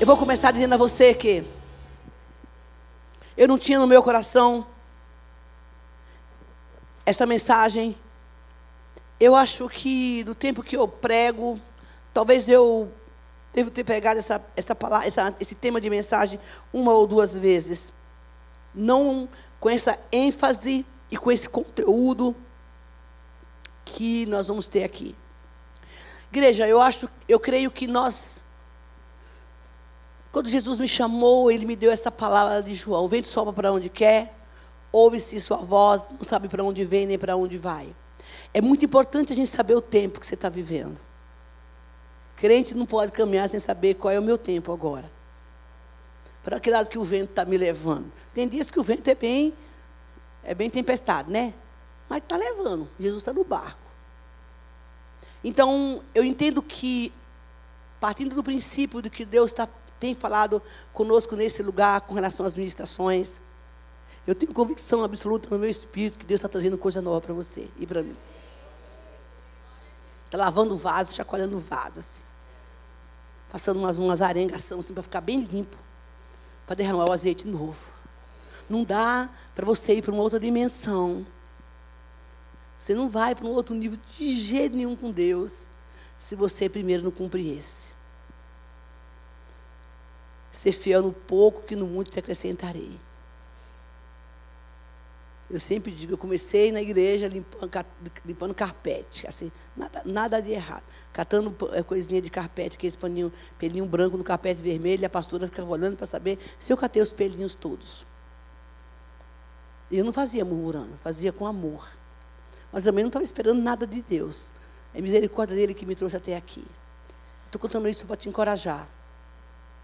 Eu vou começar dizendo a você que eu não tinha no meu coração essa mensagem. Eu acho que do tempo que eu prego, talvez eu devo ter pegado essa, essa palavra, essa, esse tema de mensagem uma ou duas vezes. Não com essa ênfase e com esse conteúdo que nós vamos ter aqui. Igreja, eu acho, eu creio que nós quando Jesus me chamou, ele me deu essa palavra de João: o vento sopra para onde quer, ouve-se sua voz, não sabe para onde vem nem para onde vai. É muito importante a gente saber o tempo que você está vivendo. Crente não pode caminhar sem saber qual é o meu tempo agora. Para que lado que o vento está me levando. Tem dias que o vento é bem, é bem tempestade, né? Mas está levando. Jesus está no barco. Então, eu entendo que, partindo do princípio de que Deus está tem falado conosco nesse lugar com relação às ministrações. Eu tenho convicção absoluta no meu espírito que Deus está trazendo coisa nova para você e para mim. Está lavando o vaso, chacoalhando o vaso, assim. Passando umas, umas assim, para ficar bem limpo. Para derramar o azeite novo. Não dá para você ir para uma outra dimensão. Você não vai para um outro nível de jeito nenhum com Deus. Se você primeiro não cumprir esse. Ser fiel no pouco que no muito te acrescentarei. Eu sempre digo, eu comecei na igreja limpando, limpando carpete, assim, nada, nada de errado. Catando é, coisinha de carpete, aqueles paninho, pelinho branco no carpete vermelho, e a pastora ficava olhando para saber se eu catei os pelinhos todos. E eu não fazia murmurando, fazia com amor. Mas também não estava esperando nada de Deus. É misericórdia dele que me trouxe até aqui. Estou contando isso para te encorajar.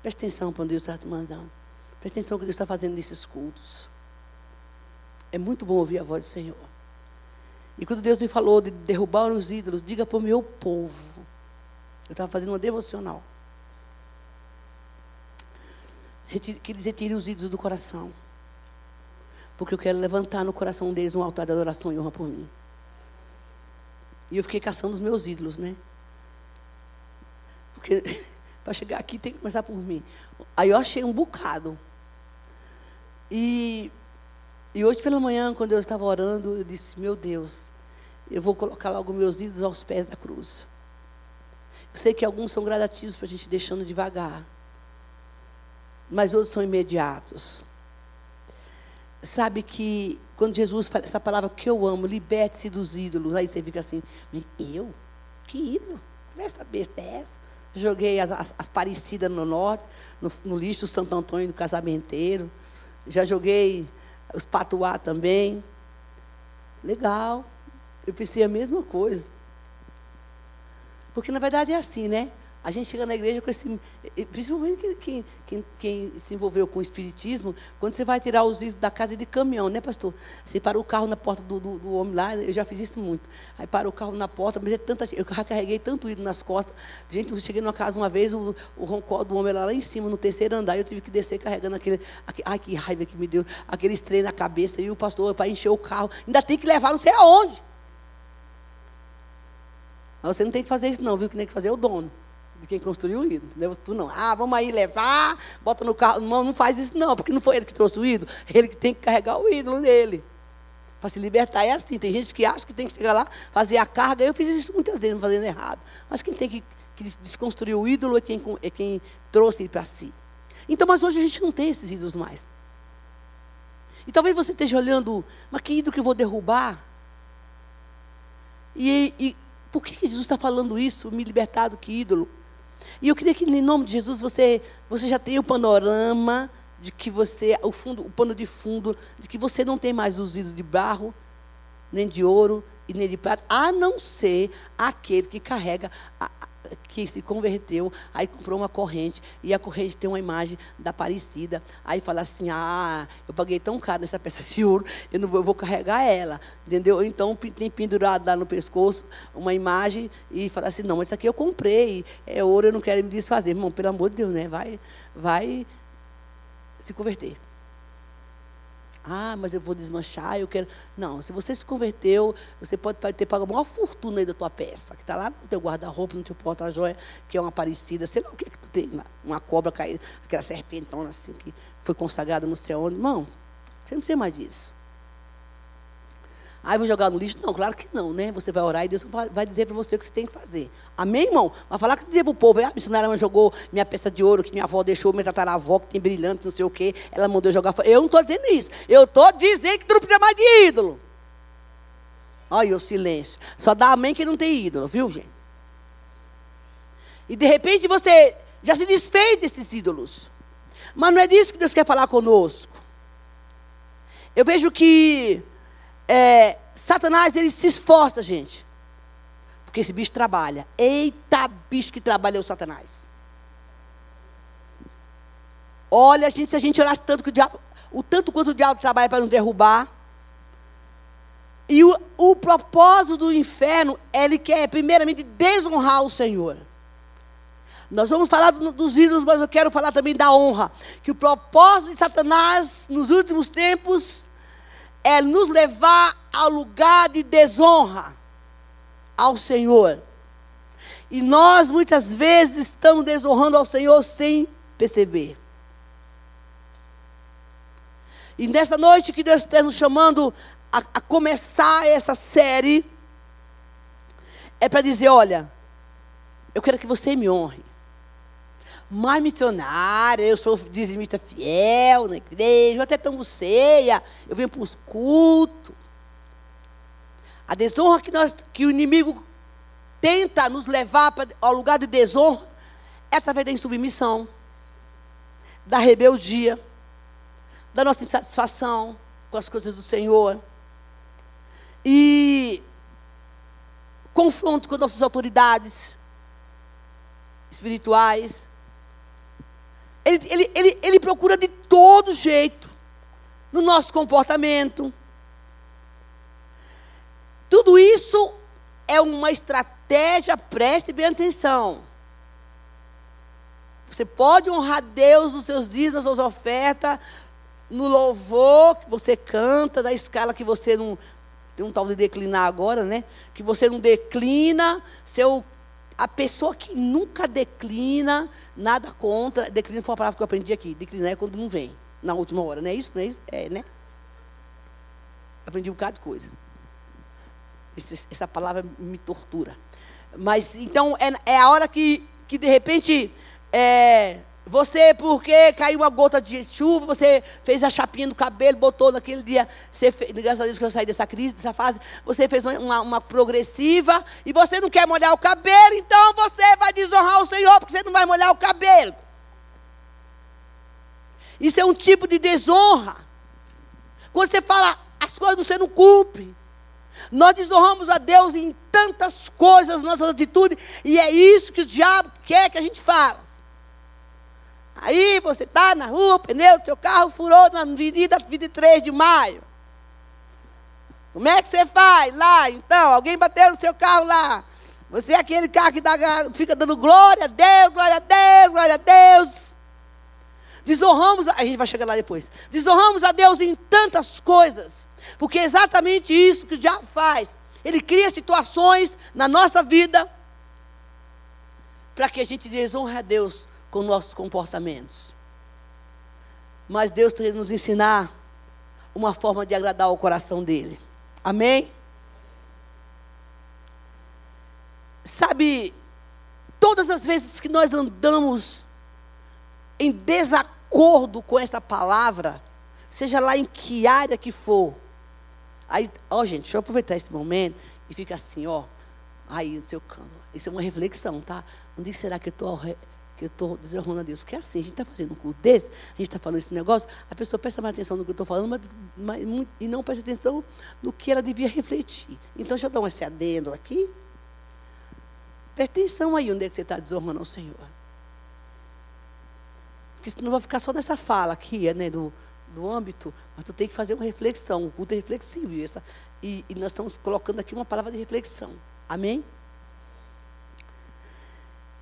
Preste atenção para onde Deus está te mandando. Preste atenção no que Deus está fazendo nesses cultos. É muito bom ouvir a voz do Senhor. E quando Deus me falou de derrubar os ídolos, diga para o meu povo. Eu estava fazendo uma devocional. Que eles retirem os ídolos do coração. Porque eu quero levantar no coração deles um altar de adoração e honra por mim. E eu fiquei caçando os meus ídolos, né? Porque para chegar aqui tem que começar por mim. Aí eu achei um bocado. E, e hoje pela manhã, quando eu estava orando, eu disse: Meu Deus, eu vou colocar logo meus ídolos aos pés da cruz. Eu sei que alguns são gradativos para a gente deixando devagar, mas outros são imediatos. Sabe que quando Jesus fala essa palavra que eu amo, liberte-se dos ídolos, aí você fica assim: Eu? Que ídolo? Essa besta é essa? Joguei as, as, as parecidas no norte, no, no lixo do Santo Antônio do casamenteiro. Já joguei os patuá também. Legal. Eu pensei a mesma coisa. Porque na verdade é assim, né? A gente chega na igreja com esse. Principalmente quem, quem, quem, se envolveu com o espiritismo, quando você vai tirar os ídolos da casa de caminhão, né, pastor? Você para o carro na porta do, do, do, homem lá, eu já fiz isso muito. Aí para o carro na porta, mas é tanta Eu carreguei tanto ídolo nas costas. Gente, eu cheguei numa casa uma vez, o, o roncó do homem lá, lá em cima, no terceiro andar, eu tive que descer carregando aquele. aquele ai, que raiva que me deu, aquele trem na cabeça, e o pastor, para encher o carro, ainda tem que levar não sei aonde. Mas você não tem que fazer isso, não, viu? Que tem que fazer o dono de quem construiu o ídolo. Entendeu? Tu não. Ah, vamos aí levar, bota no carro. Não, não faz isso não, porque não foi ele que trouxe o ídolo. Ele que tem que carregar o ídolo dele. Para se libertar é assim. Tem gente que acha que tem que chegar lá, fazer a carga. Eu fiz isso muitas vezes, fazendo errado. Mas quem tem que, que desconstruir o ídolo é quem, é quem trouxe ele para si. Então, mas hoje a gente não tem esses ídolos mais. E talvez você esteja olhando, mas que ídolo que eu vou derrubar? E, e por que Jesus está falando isso? Me libertar do que ídolo? E eu queria que, em nome de Jesus, você, você já tenha o panorama de que você, o, fundo, o pano de fundo, de que você não tem mais os ídolos de barro, nem de ouro e nem de prata, a não ser aquele que carrega a, que se converteu, aí comprou uma corrente, e a corrente tem uma imagem da Aparecida. Aí fala assim: ah, eu paguei tão caro nessa peça de ouro, eu não vou, eu vou carregar ela. Entendeu? Então tem pendurado lá no pescoço uma imagem e fala assim: não, mas aqui eu comprei, é ouro, eu não quero me desfazer. Irmão, pelo amor de Deus, né? Vai, vai se converter. Ah, mas eu vou desmanchar, eu quero. Não, se você se converteu, você pode ter pago a maior fortuna aí da tua peça, que está lá no teu guarda-roupa, no teu porta-joia, que é uma parecida, sei lá o que é que tu tem, uma cobra caída, aquela serpentona assim, que foi consagrada não sei onde. Irmão, você não precisa mais disso. Ah, vou jogar no lixo? Não, claro que não, né? Você vai orar e Deus vai dizer para você o que você tem que fazer. Amém, irmão? Vai falar que dizer para o povo, ah, a missionária jogou minha peça de ouro que minha avó deixou, minha tataravó que tem brilhante, não sei o quê. Ela mandou jogar. Eu não estou dizendo isso. Eu estou dizendo que tu não precisa mais de ídolo. Olha o silêncio. Só dá amém que não tem ídolo, viu, gente? E de repente você já se desfez desses ídolos. Mas não é disso que Deus quer falar conosco. Eu vejo que é, Satanás, ele se esforça, gente. Porque esse bicho trabalha. Eita, bicho que trabalha o Satanás. Olha, gente, se a gente orasse tanto que o diabo, o tanto quanto o diabo trabalha para nos derrubar. E o, o propósito do inferno, ele quer primeiramente desonrar o Senhor. Nós vamos falar do, dos ídolos, mas eu quero falar também da honra. Que o propósito de Satanás nos últimos tempos é nos levar ao lugar de desonra ao Senhor. E nós muitas vezes estamos desonrando ao Senhor sem perceber. E nesta noite que Deus está nos chamando a, a começar essa série, é para dizer: olha, eu quero que você me honre mais missionária, eu sou dizimista fiel na igreja, eu até tomo ceia, eu venho para os cultos. A desonra que, nós, que o inimigo tenta nos levar pra, ao lugar de desonra é através da insubmissão, da rebeldia, da nossa insatisfação com as coisas do Senhor. E confronto com nossas autoridades espirituais. Ele, ele, ele, ele procura de todo jeito, no nosso comportamento. Tudo isso é uma estratégia, preste bem atenção. Você pode honrar Deus nos seus dias, nas suas ofertas, no louvor que você canta, da escala que você não. Tem um tal de declinar agora, né? Que você não declina, seu a pessoa que nunca declina, nada contra. Declina foi uma palavra que eu aprendi aqui. Declinar é quando não vem, na última hora. Não é isso? Não é isso? É, né? Aprendi um bocado de coisa. Esse, essa palavra me tortura. Mas, então, é, é a hora que, que de repente, é, você, porque caiu uma gota de chuva, você fez a chapinha do cabelo, botou naquele dia, você fez, graças a Deus que eu saí dessa crise, dessa fase, você fez uma, uma, progressiva, e você não quer molhar o cabelo, então você vai desonrar o Senhor, porque você não vai molhar o cabelo. Isso é um tipo de desonra. Quando você fala as coisas você não cumpre. Nós desonramos a Deus em tantas coisas, nossas atitudes, e é isso que o diabo quer que a gente fale. Aí você está na rua, o pneu do seu carro furou na avenida 23 de maio. Como é que você faz lá? Então, alguém bateu no seu carro lá. Você é aquele carro que dá, fica dando glória a Deus, glória a Deus, glória a Deus. Desonramos, a gente vai chegar lá depois. Desonramos a Deus em tantas coisas. Porque é exatamente isso que o diabo faz. Ele cria situações na nossa vida para que a gente desonre a Deus com nossos comportamentos. Mas Deus tem que nos ensinar uma forma de agradar o coração dele. Amém? Sabe, todas as vezes que nós andamos em desacordo com essa palavra, seja lá em que área que for, aí, ó gente, deixa eu aproveitar esse momento e fica assim, ó, aí no seu canto. Isso é uma reflexão, tá? Onde será que eu estou que eu estou desonrando a Deus. Porque assim, a gente está fazendo um culto desse, a gente está falando esse negócio, a pessoa presta mais atenção no que eu estou falando, mas, mas, e não presta atenção no que ela devia refletir. Então, deixa eu dar um adendo aqui. Presta atenção aí onde é que você está desonrando ao Senhor. Porque senão vai ficar só nessa fala aqui, né, do, do âmbito, mas tu tem que fazer uma reflexão. O culto é reflexivo. E, essa, e, e nós estamos colocando aqui uma palavra de reflexão. Amém?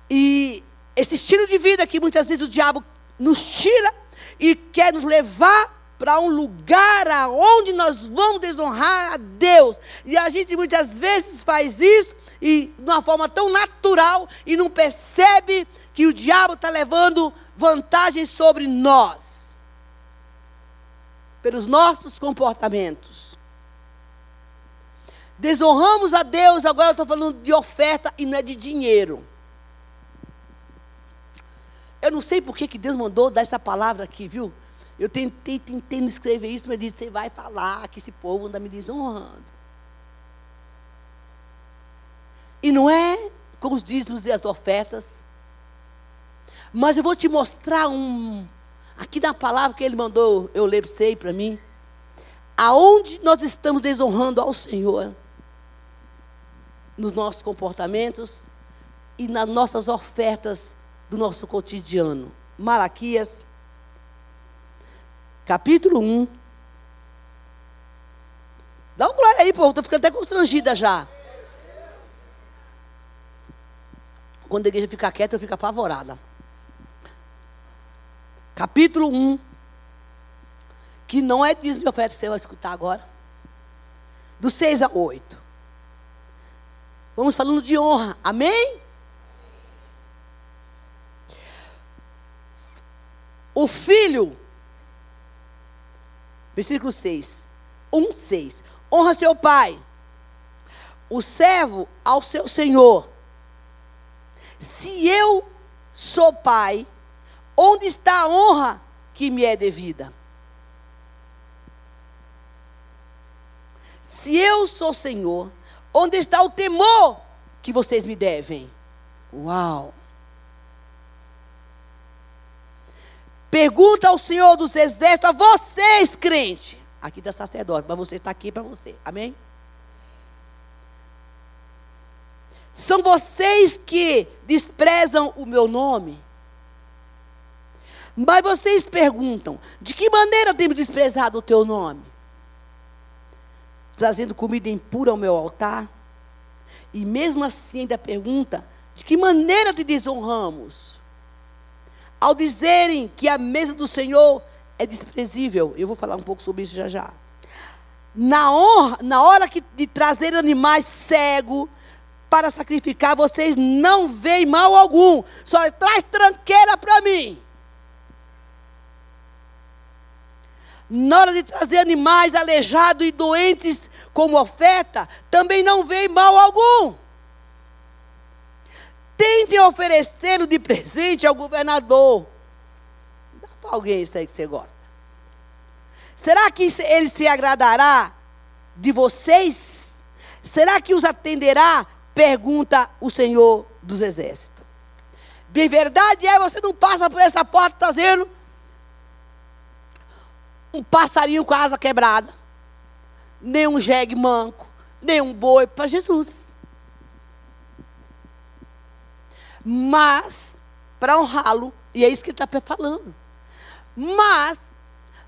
E esse estilo de vida que muitas vezes o diabo nos tira e quer nos levar para um lugar aonde nós vamos desonrar a Deus. E a gente muitas vezes faz isso e de uma forma tão natural e não percebe que o diabo está levando vantagem sobre nós pelos nossos comportamentos. Desonramos a Deus, agora eu estou falando de oferta e não é de dinheiro. Eu não sei por que, que Deus mandou dar essa palavra aqui, viu? Eu tentei, tentei não escrever isso, mas disse, você vai falar que esse povo anda me desonrando. E não é com os dízimos e as ofertas. Mas eu vou te mostrar um. Aqui na palavra que ele mandou eu ler e para mim. Aonde nós estamos desonrando ao Senhor. Nos nossos comportamentos e nas nossas ofertas do nosso cotidiano. Malaquias capítulo 1. Dá um glória aí, povo, estou ficando até constrangida já. Quando a igreja fica quieta, eu fico apavorada. Capítulo 1. Que não é dízimo de oferta que você vai escutar agora. Do 6 a 8. Vamos falando de honra. Amém? O filho Versículo 6. 1, 6. Honra seu pai, o servo ao seu senhor. Se eu sou pai, onde está a honra que me é devida? Se eu sou senhor, onde está o temor que vocês me devem? Uau! Pergunta ao Senhor dos Exércitos, a vocês, crente. Aqui está sacerdote, mas você está aqui para você. Amém? São vocês que desprezam o meu nome. Mas vocês perguntam: de que maneira temos desprezado o teu nome? Trazendo comida impura ao meu altar? E mesmo assim ainda pergunta: de que maneira te desonramos? Ao dizerem que a mesa do Senhor é desprezível. Eu vou falar um pouco sobre isso já já. Na, honra, na hora que, de trazer animais cegos para sacrificar, vocês não veem mal algum. Só traz tranqueira para mim. Na hora de trazer animais aleijados e doentes como oferta, também não veem mal algum. Tente oferecê-lo de presente ao governador. Dá para alguém isso aí que você gosta. Será que ele se agradará de vocês? Será que os atenderá? Pergunta o Senhor dos Exércitos. De verdade é, você não passa por essa porta trazendo um passarinho com a asa quebrada, nem um jegue manco, nem um boi para Jesus. Mas para honrá-lo, e é isso que ele está falando. Mas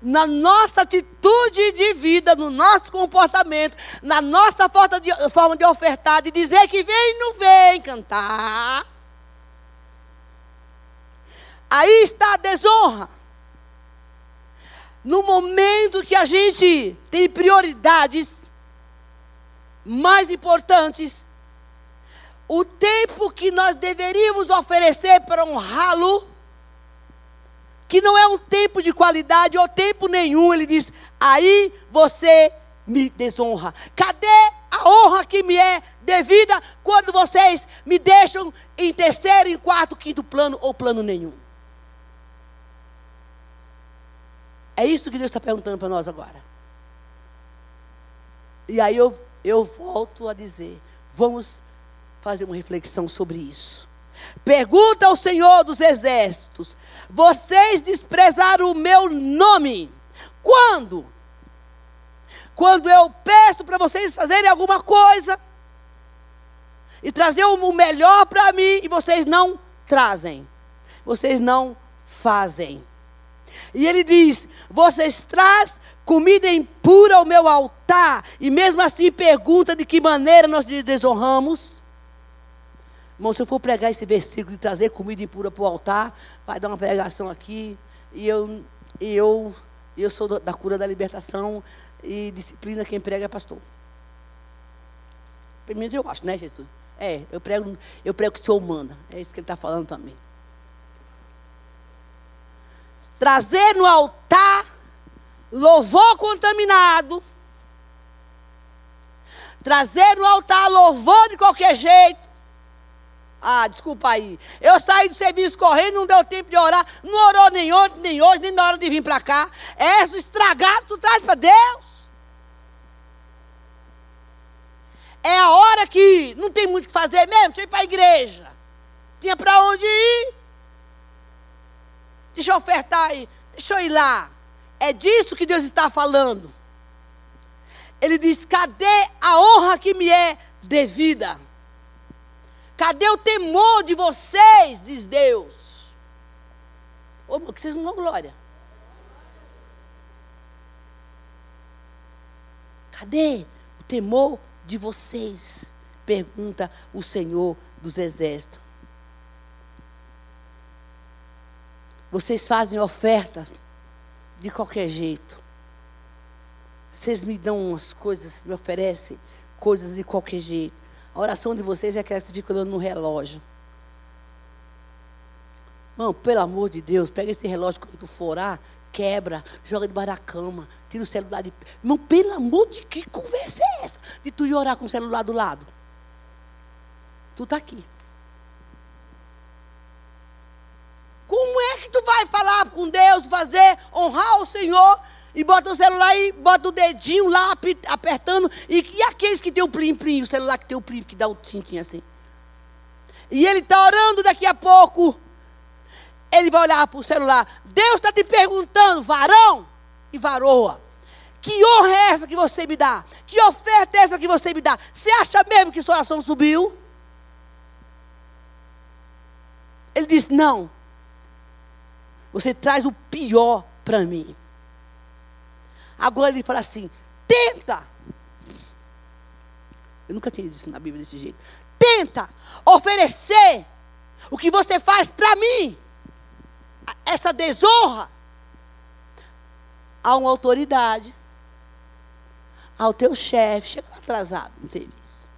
na nossa atitude de vida, no nosso comportamento, na nossa forma de, forma de ofertar, de dizer que vem e não vem cantar. Aí está a desonra. No momento que a gente tem prioridades mais importantes, o tempo que nós deveríamos oferecer para honrá-lo, que não é um tempo de qualidade ou tempo nenhum, ele diz: aí você me desonra. Cadê a honra que me é devida quando vocês me deixam em terceiro, em quarto, quinto plano ou plano nenhum? É isso que Deus está perguntando para nós agora. E aí eu, eu volto a dizer: vamos fazer uma reflexão sobre isso. Pergunta ao Senhor dos Exércitos: Vocês desprezaram o meu nome. Quando? Quando eu peço para vocês fazerem alguma coisa e trazer o melhor para mim e vocês não trazem. Vocês não fazem. E ele diz: Vocês trazem comida impura ao meu altar e mesmo assim pergunta de que maneira nós desonramos. Irmão, se eu for pregar esse versículo de trazer comida impura para o altar, vai dar uma pregação aqui, e eu, eu, eu sou da cura da libertação e disciplina quem prega é pastor. Pelo menos eu acho, né, Jesus? É, eu prego, eu prego que o Senhor manda. É isso que ele está falando também. Trazer no altar louvor contaminado. Trazer no altar louvor de qualquer jeito. Ah, desculpa aí. Eu saí do serviço correndo, não deu tempo de orar. Não orou nem ontem, nem hoje, nem na hora de vir para cá. Isso estragado, tu traz para Deus. É a hora que não tem muito o que fazer mesmo, deixa eu ir para a igreja. Tinha para onde ir. Deixa eu ofertar aí, deixa eu ir lá. É disso que Deus está falando. Ele diz: cadê a honra que me é devida? Cadê o temor de vocês? Diz Deus. Ô, que vocês não dão glória. Cadê o temor de vocês? Pergunta o Senhor dos Exércitos. Vocês fazem ofertas de qualquer jeito. Vocês me dão umas coisas, me oferecem coisas de qualquer jeito. A oração de vocês é aquela que fica olhando no relógio. Irmão, pelo amor de Deus, pega esse relógio quando tu for orar, quebra, joga debaixo da cama, tira o celular de. Irmão, pelo amor de que conversa é essa? De tu ir orar com o celular do lado. Tu está aqui. Como é que tu vai falar com Deus, fazer, honrar o Senhor e bota o celular e bota o dedinho lá apertando. E, e aqueles que tem o plim-plim, o celular que tem o plim, que dá o tintim assim. E ele está orando daqui a pouco. Ele vai olhar para o celular. Deus está te perguntando, varão e varoa. Que honra é essa que você me dá? Que oferta é essa que você me dá? Você acha mesmo que sua oração subiu? Ele diz: Não. Você traz o pior para mim. Agora ele fala assim: tenta. Eu nunca tinha dito na Bíblia desse jeito. Tenta oferecer o que você faz para mim. Essa desonra a uma autoridade, ao teu chefe, chega atrasado no serviço.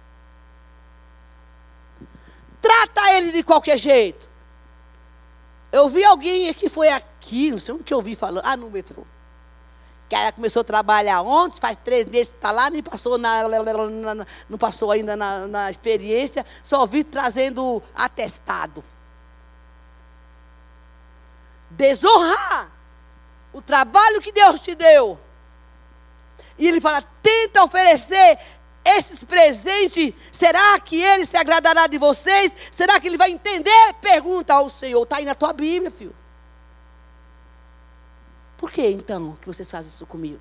Trata ele de qualquer jeito. Eu vi alguém que foi aqui, não sei o que eu vi falando, ah, no metrô que ela começou a trabalhar ontem, faz três meses que está lá, nem passou na, na, não passou ainda na, na experiência, só vi trazendo atestado. Desonrar o trabalho que Deus te deu. E ele fala: tenta oferecer esses presentes. Será que ele se agradará de vocês? Será que ele vai entender? Pergunta ao Senhor. Está aí na tua Bíblia, filho. Por que então que vocês fazem isso comigo?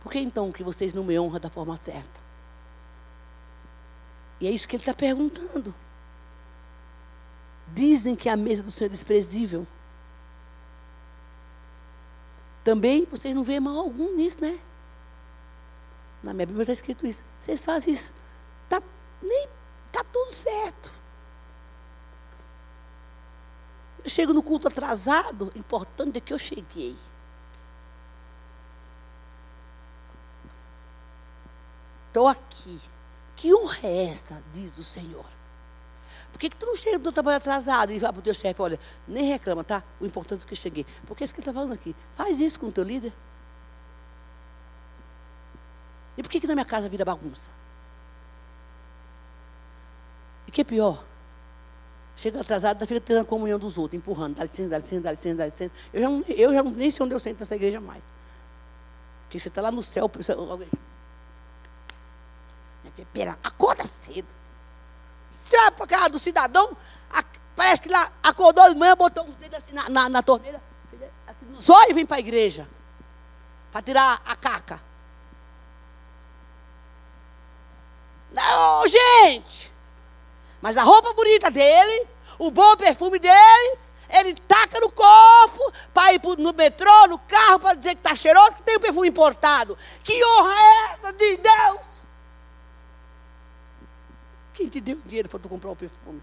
Por que então que vocês não me honram da forma certa? E é isso que ele está perguntando. Dizem que a mesa do Senhor é desprezível. Também vocês não veem mal algum nisso, né? Na minha Bíblia está escrito isso. Vocês fazem isso. Está tá tudo certo. Eu chego no culto atrasado, importante é que eu cheguei. Estou aqui. Que honra é essa, diz o Senhor? Por que, que tu não chega do trabalho atrasado e vai para o teu chefe, olha, nem reclama, tá? O importante é que eu cheguei. Porque é isso que ele está falando aqui. Faz isso com o teu líder. E por que, que na minha casa vira bagunça? E que é pior? Chega atrasado, fica tirando a comunhão dos outros, empurrando. Dá licença, dá licença, dá licença, dá licença. Eu já, não, eu já nem sei onde eu sento nessa igreja mais. Porque você está lá no céu, alguém. Pera, acorda cedo. Se é para casa do cidadão, a, parece que lá acordou de manhã, botou os dedos assim na, na, na torneira, assim, e vem para a igreja. Para tirar a caca. Não, gente! Mas a roupa bonita dele, o bom perfume dele, ele taca no corpo para ir no metrô, no carro, para dizer que está cheiroso, que tem o um perfume importado. Que honra é essa, diz Deus? Quem te deu dinheiro para tu comprar o perfume?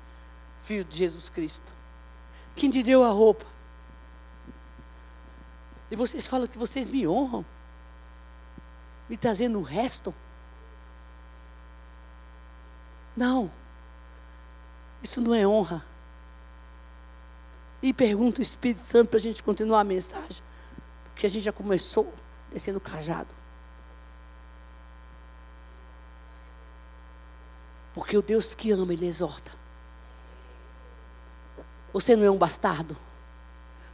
Filho de Jesus Cristo. Quem te deu a roupa? E vocês falam que vocês me honram, me trazendo o resto. Não, isso não é honra. E pergunta o Espírito Santo para a gente continuar a mensagem, porque a gente já começou descendo o cajado. Porque o Deus que ama, Ele exorta. Você não é um bastardo.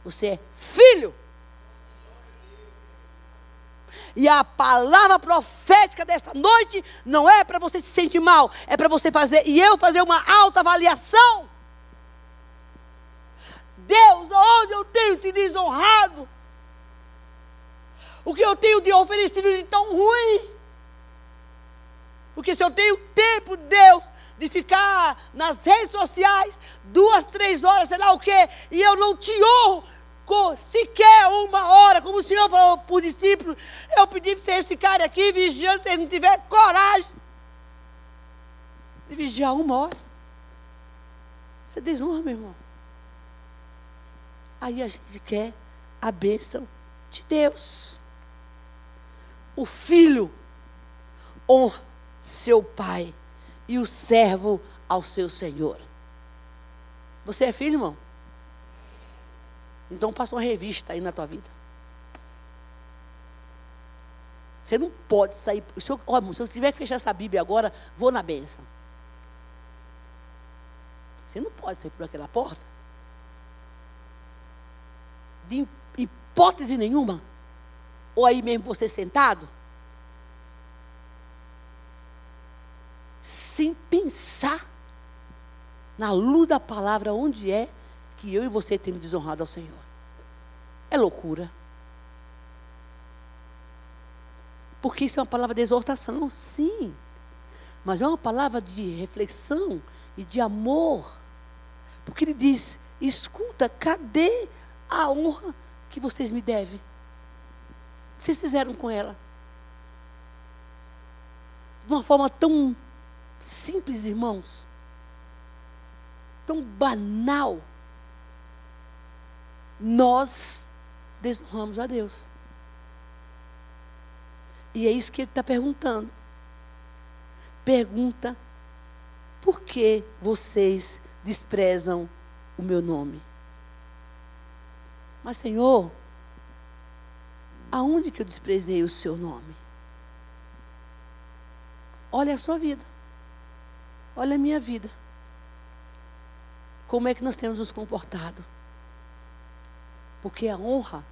Você é filho. E a palavra profética desta noite não é para você se sentir mal, é para você fazer e eu fazer uma autoavaliação. Deus, onde eu tenho te desonrado? O que eu tenho te oferecido de tão ruim? Porque se eu tenho tempo, Deus, de ficar nas redes sociais, duas, três horas, sei lá o quê, e eu não te honro sequer uma hora, como o Senhor falou para o discípulo, eu pedi para vocês ficarem aqui vigiando, se vocês não tiverem coragem de vigiar uma hora. Você desonra, meu irmão. Aí a gente quer a bênção de Deus. O filho honra seu pai e o servo ao seu senhor. Você é filho, irmão? Então passa uma revista aí na tua vida. Você não pode sair. Se eu, ó, se eu tiver que fechar essa Bíblia agora, vou na bênção. Você não pode sair por aquela porta. De hipótese nenhuma. Ou aí mesmo você sentado. sem pensar na luz da palavra onde é que eu e você temos desonrado ao Senhor. É loucura. Porque isso é uma palavra de exortação, sim. Mas é uma palavra de reflexão e de amor. Porque ele diz: escuta, cadê a honra que vocês me devem? O que vocês fizeram com ela? De uma forma tão simples, irmãos, tão banal, nós desonramos a Deus. E é isso que ele está perguntando. Pergunta: por que vocês desprezam o meu nome? Mas, Senhor, aonde que eu desprezei o seu nome? Olha a sua vida. Olha a minha vida. Como é que nós temos nos comportado? Porque a honra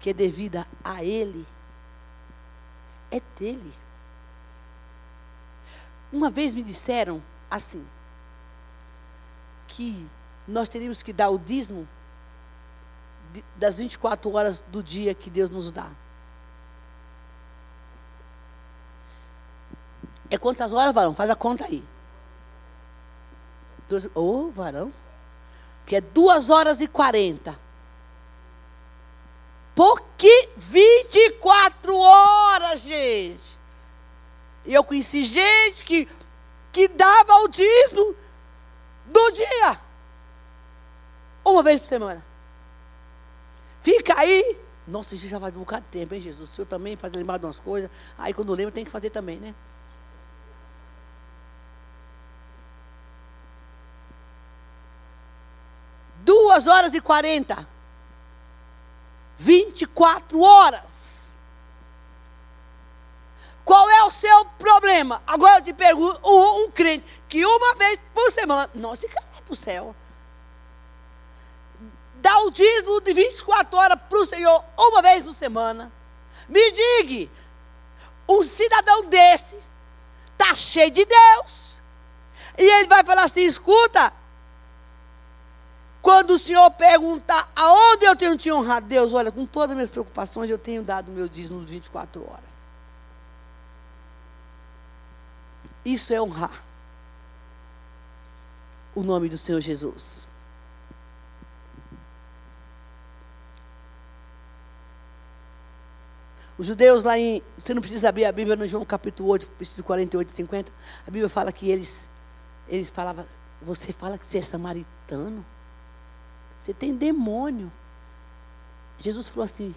que é devida a Ele é dele. Uma vez me disseram assim, que nós teríamos que dar o dízimo das 24 horas do dia que Deus nos dá. É quantas horas, varão? Faz a conta aí. Ô, oh, varão. Que é duas horas e quarenta. Porque 24 horas, gente. E eu conheci gente que, que dava o dízimo do dia. Uma vez por semana. Fica aí. Nossa, isso já faz um bocado de tempo, hein, Jesus? O senhor também faz lembrar de umas coisas. Aí quando lembra tem que fazer também, né? Duas horas e quarenta. 24 horas. Qual é o seu problema? Agora eu te pergunto, um, um crente que uma vez por semana, não se cai para o céu. Dá o dízimo de 24 horas para o Senhor uma vez por semana. Me diga, um cidadão desse está cheio de Deus. E ele vai falar assim: escuta, quando o Senhor perguntar aonde eu tenho te honrado, Deus, olha, com todas as minhas preocupações, eu tenho dado o meu dízimo de 24 horas. Isso é honrar o nome do Senhor Jesus. Os judeus lá em. Você não precisa abrir a Bíblia no João capítulo 8, versículo 48 e 50. A Bíblia fala que eles, eles falavam. Você fala que você é samaritano? Você tem demônio. Jesus falou assim: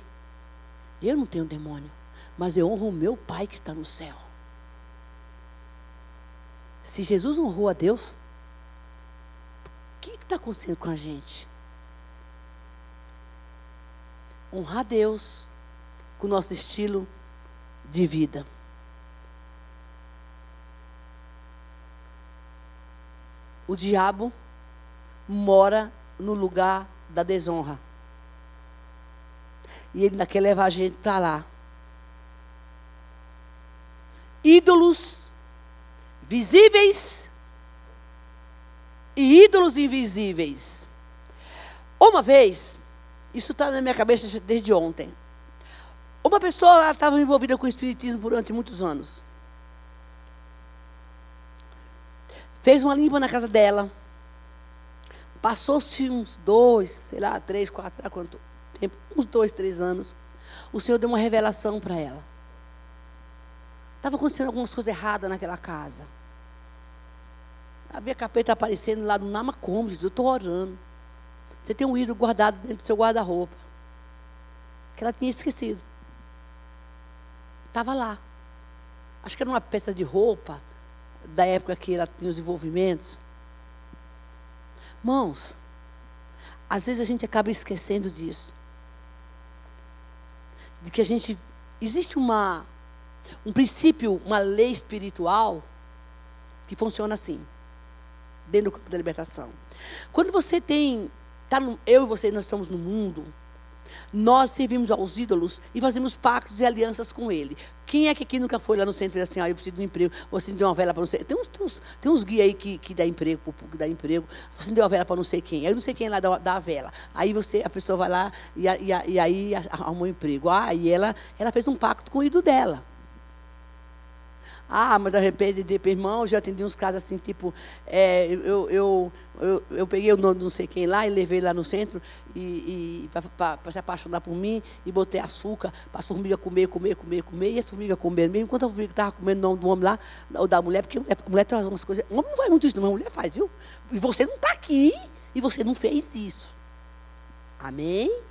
Eu não tenho demônio, mas eu honro o meu Pai que está no céu. Se Jesus honrou a Deus, o que está acontecendo com a gente? Honrar Deus com o nosso estilo de vida. O diabo mora no lugar da desonra. E ele ainda quer levar a gente para lá. Ídolos visíveis e ídolos invisíveis. Uma vez, isso está na minha cabeça desde ontem. Uma pessoa estava envolvida com o espiritismo durante muitos anos. Fez uma limpa na casa dela. Passou-se uns dois, sei lá, três, quatro, sei lá quanto tempo, uns dois, três anos. O Senhor deu uma revelação para ela. Estava acontecendo algumas coisas erradas naquela casa. Havia capeta aparecendo lá no Nama Jesus, eu estou orando. Você tem um ídolo guardado dentro do seu guarda-roupa. Que ela tinha esquecido. Estava lá. Acho que era uma peça de roupa da época que ela tinha os envolvimentos. Mãos, às vezes a gente acaba esquecendo disso. De que a gente. Existe uma, um princípio, uma lei espiritual que funciona assim, dentro do campo da libertação. Quando você tem. Tá no, eu e você, nós estamos no mundo nós servimos aos ídolos e fazemos pactos e alianças com ele. Quem é que aqui nunca foi lá no centro e disse assim, ah, eu preciso de um emprego, você deu uma vela para não sei. Tem uns, tem uns, tem uns guias aí que, que dá emprego, que dá emprego, você deu uma vela para não sei quem. Aí não sei quem lá dá, dá a vela. Aí você, a pessoa vai lá e, e, e aí arruma um emprego. Ah, e ela, ela fez um pacto com o ídolo dela. Ah, mas de repente, de irmão, eu já atendi uns casos assim, tipo, é, eu, eu, eu, eu, peguei o nome de não sei quem lá e levei lá no centro e, e para se apaixonar por mim e botei açúcar para as formigas comer, comer, comer, comer, e as formigas comendo mesmo, enquanto a formiga estava comendo o nome do homem lá, ou da mulher, porque a mulher, a mulher traz umas coisas. O homem não faz muito isso, não, mas a mulher faz, viu? E você não está aqui e você não fez isso. Amém?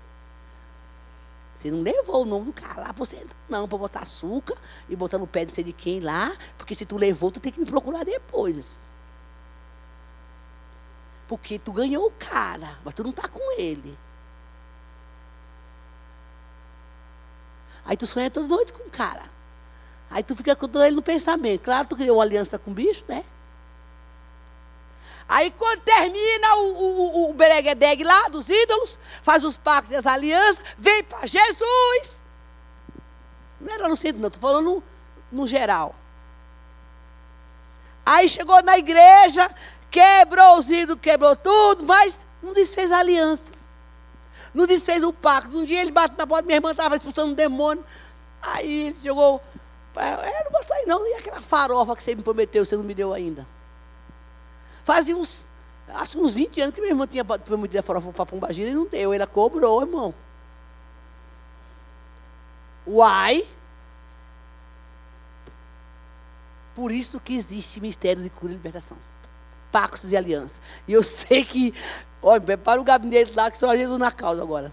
Você não levou o nome do cara lá para você, não, para botar açúcar e botar no pé de sei de quem lá, porque se tu levou, tu tem que me procurar depois. Porque tu ganhou o cara, mas tu não está com ele. Aí tu sonha todo noite com o cara. Aí tu fica com ele no pensamento. Claro, tu criou uma aliança com o bicho, né? Aí quando termina o, o, o, o bereguedegue lá dos ídolos, faz os pactos e as alianças, vem para Jesus. Não era no centro, não, estou falando no, no geral. Aí chegou na igreja, quebrou os ídolos, quebrou tudo, mas não desfez a aliança. Não desfez o pacto. Um dia ele bate na porta, minha irmã estava expulsando um demônio. Aí ele chegou, eu não vou sair não. E aquela farofa que você me prometeu, você não me deu ainda. Fazia uns, acho uns 20 anos que minha irmã tinha prometido a farofa para Pombagira e não deu. Ela cobrou, irmão. Uai. Por isso que existe mistério de cura e libertação. Pactos e alianças. E eu sei que, olha, prepara o gabinete lá que só Jesus na causa agora.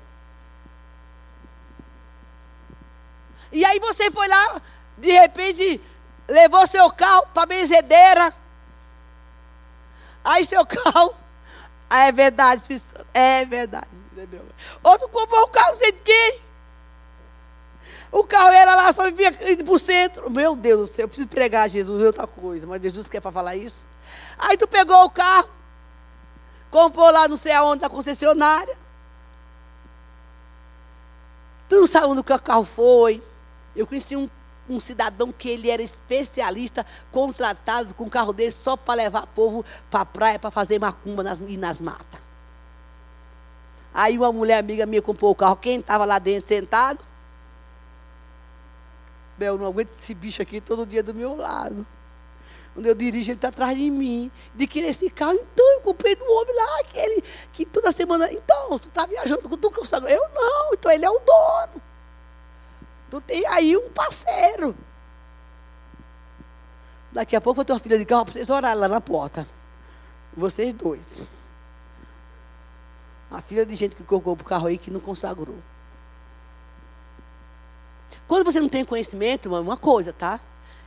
E aí você foi lá, de repente, levou seu carro para a benzedeira Aí seu carro. Ah, é verdade, é verdade. Outro comprou o carro sei de quem? O carro era lá, só vivia indo para o centro. Meu Deus do céu, eu preciso pregar Jesus, é outra coisa. Mas Jesus quer para falar isso. Aí tu pegou o carro, comprou lá não sei aonde, da concessionária. Tu não sabe onde o carro foi. Eu conheci um um cidadão que ele era especialista, contratado com o carro dele só para levar povo para a praia para fazer macumba nas, e nas matas. Aí uma mulher amiga minha comprou o carro, quem estava lá dentro sentado? Bel, não aguento esse bicho aqui todo dia do meu lado. Quando eu dirijo, ele está atrás de mim. De querer esse carro. Então, eu comprei do homem lá, aquele que toda semana. Então, tu está viajando com tu, eu não. Então, ele é o dono. Tu tem aí um parceiro. Daqui a pouco eu ter uma filha de carro para vocês orarem lá na porta. Vocês dois. A filha de gente que colocou o carro aí que não consagrou. Quando você não tem conhecimento, é uma coisa, tá?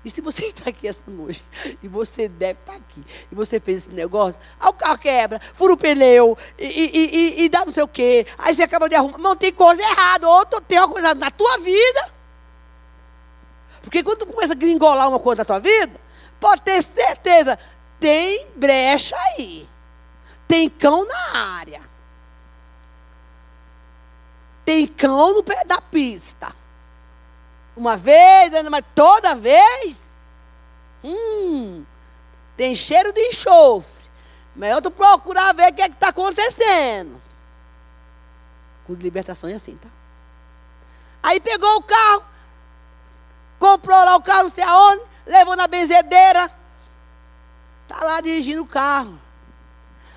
E se você está aqui essa noite, e você deve estar tá aqui, e você fez esse negócio, aí o carro quebra, fura o pneu, e, e, e, e dá não sei o quê, aí você acaba de arrumar, não tem coisa errada, ou tem uma coisa na tua vida. Porque quando tu começa a gringolar uma coisa na tua vida, pode ter certeza, tem brecha aí. Tem cão na área. Tem cão no pé da pista. Uma vez, mas toda vez. Hum, tem cheiro de enxofre. Melhor tu procurar ver o que é está acontecendo. Com libertação é assim, tá? Aí pegou o carro, comprou lá o carro, não sei aonde, levou na benzedeira. Está lá dirigindo o carro.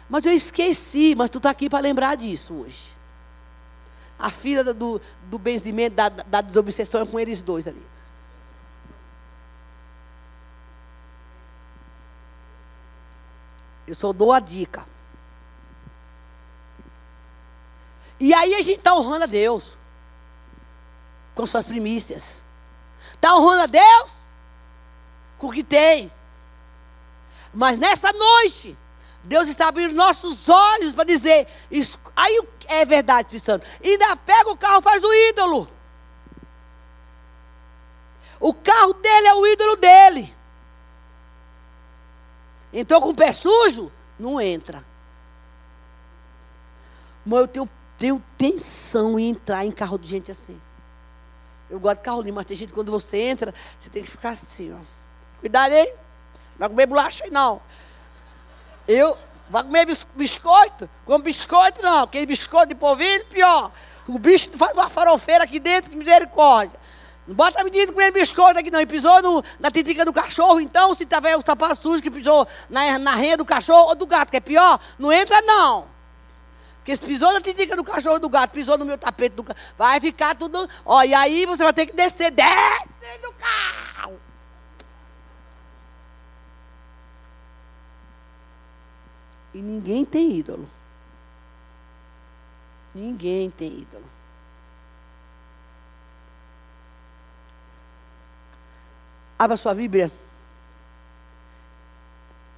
Mas eu esqueci, mas tu está aqui para lembrar disso hoje. A fila do, do benzimento, da, da desobsessão é com eles dois ali. Eu só dou a dica. E aí a gente está honrando a Deus. Com suas primícias. Está honrando a Deus com o que tem. Mas nessa noite, Deus está abrindo nossos olhos para dizer, aí é verdade, Espírito Santo. Ainda pega o carro, faz o ídolo. O carro dele é o ídolo dele. Entrou com o pé sujo? Não entra. Mas eu tenho, tenho tensão em entrar em carro de gente assim. Eu gosto de carro limpo, mas tem gente quando você entra, você tem que ficar assim, ó. Cuidado, hein? Não vai comer bolacha aí, não. Eu, vai comer biscoito? Com biscoito não, aquele biscoito de polvilho, pior. O bicho faz uma farofeira aqui dentro, que misericórdia. Não bota a menina comer biscoito aqui não. E pisou no, na titica do cachorro, então, se tiver o sapato sujo que pisou na, na renha do cachorro ou do gato, que é pior, não entra não. Porque se pisou na titica do cachorro do gato, pisou no meu tapete do carro, vai ficar tudo. Ó, e aí você vai ter que descer, desce do carro. E ninguém tem ídolo. Ninguém tem ídolo. Abra sua Bíblia.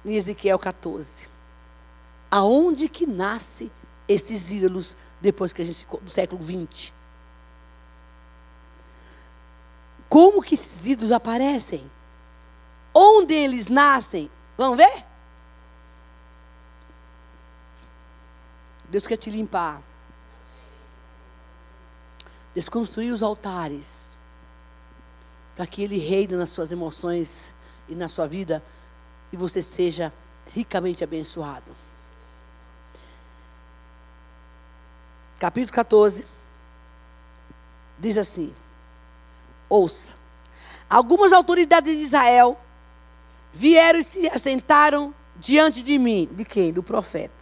Em Ezequiel 14. Aonde que nasce esses ídolos depois que a gente do século 20? Como que esses ídolos aparecem? Onde eles nascem? Vamos ver? Deus quer te limpar. Desconstruir os altares. Para que Ele reine nas suas emoções e na sua vida. E você seja ricamente abençoado. Capítulo 14. Diz assim: Ouça. Algumas autoridades de Israel vieram e se assentaram diante de mim. De quem? Do profeta.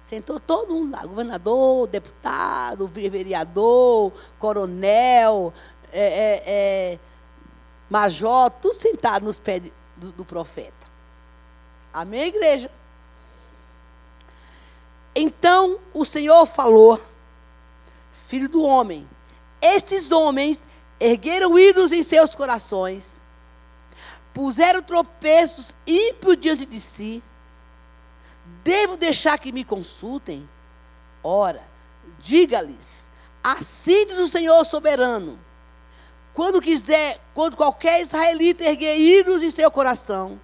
Sentou todo mundo lá, governador, deputado, vereador, coronel, é, é, é, major, tudo sentado nos pés do, do profeta. Amém, igreja? Então o Senhor falou, filho do homem, estes homens ergueram ídolos em seus corações, puseram tropeços ímpios diante de si, Devo deixar que me consultem? Ora, diga-lhes: assim diz o Senhor soberano. Quando quiser, quando qualquer israelita erguer ídolos em seu coração,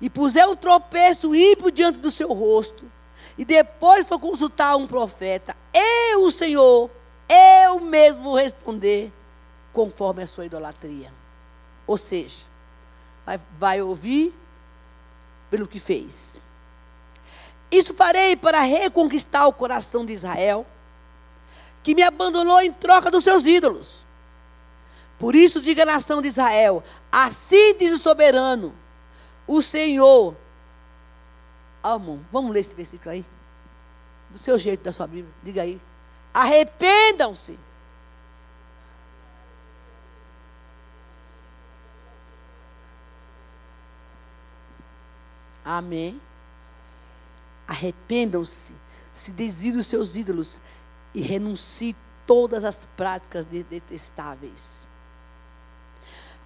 e puser um tropeço ímpio diante do seu rosto, e depois for consultar um profeta, eu, o Senhor, eu mesmo vou responder conforme a sua idolatria. Ou seja, vai, vai ouvir pelo que fez. Isso farei para reconquistar o coração de Israel, que me abandonou em troca dos seus ídolos. Por isso, diga a nação de Israel: assim diz o soberano, o Senhor. Amor, vamos ler esse versículo aí? Do seu jeito, da sua Bíblia. Diga aí. Arrependam-se. Amém. Arrependam-se, se desviem dos seus ídolos e renuncie todas as práticas detestáveis.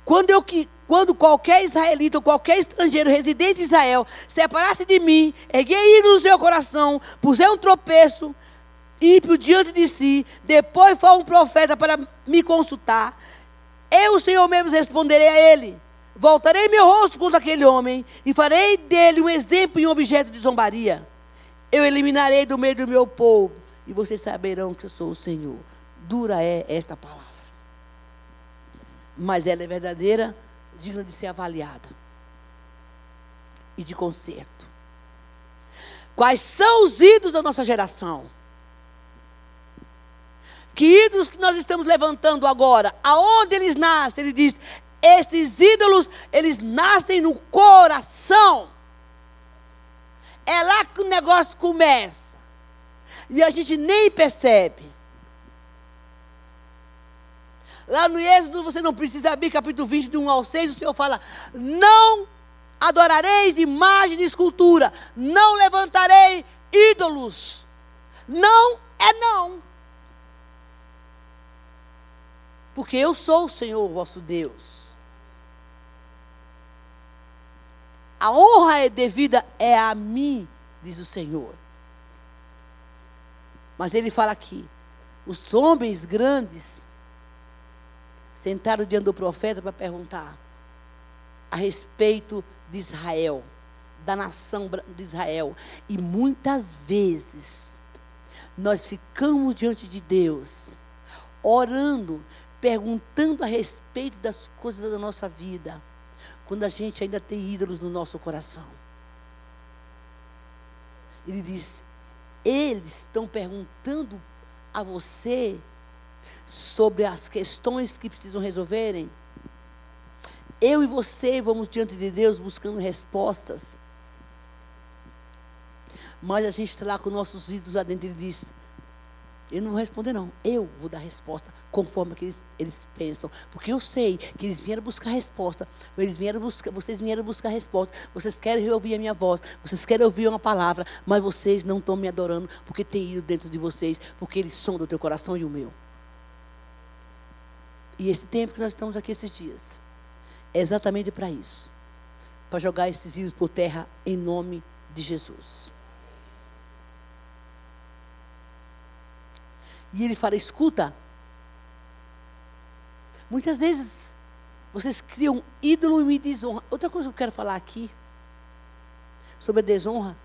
Quando, eu, quando qualquer israelita ou qualquer estrangeiro residente em Israel separasse de mim, erguer ídolo no seu coração, puser um tropeço, ímpio diante de si, depois for um profeta para me consultar, eu, Senhor mesmo, responderei a ele. Voltarei meu rosto contra aquele homem e farei dele um exemplo e um objeto de zombaria. Eu eliminarei do meio do meu povo e vocês saberão que eu sou o Senhor. Dura é esta palavra. Mas ela é verdadeira, digna de ser avaliada e de conserto. Quais são os ídolos da nossa geração? Que ídolos que nós estamos levantando agora? Aonde eles nascem? Ele diz: esses ídolos, eles nascem no coração. É lá que o negócio começa. E a gente nem percebe. Lá no Êxodo, você não precisa abrir capítulo 20, de 1 ao 6, o Senhor fala: Não adorareis imagem de escultura, não levantarei ídolos. Não é não. Porque eu sou o Senhor vosso Deus. A honra é devida é a mim, diz o Senhor. Mas ele fala aqui: os homens grandes sentaram diante do profeta para perguntar a respeito de Israel, da nação de Israel. E muitas vezes nós ficamos diante de Deus, orando, perguntando a respeito das coisas da nossa vida, quando a gente ainda tem ídolos no nosso coração. Ele diz: eles estão perguntando a você sobre as questões que precisam resolverem. Eu e você vamos diante de Deus buscando respostas. Mas a gente está lá com nossos ídolos lá dentro e diz: eu não vou responder, não. Eu vou dar resposta conforme que eles, eles pensam. Porque eu sei que eles vieram buscar resposta. Eles vieram buscar, vocês vieram buscar resposta. Vocês querem ouvir a minha voz. Vocês querem ouvir uma palavra. Mas vocês não estão me adorando porque tem ido dentro de vocês. Porque eles são do teu coração e o meu. E esse tempo que nós estamos aqui esses dias é exatamente para isso. Para jogar esses ídolos por terra em nome de Jesus. E ele fala: escuta. Muitas vezes vocês criam ídolo e me desonra. Outra coisa que eu quero falar aqui sobre a desonra.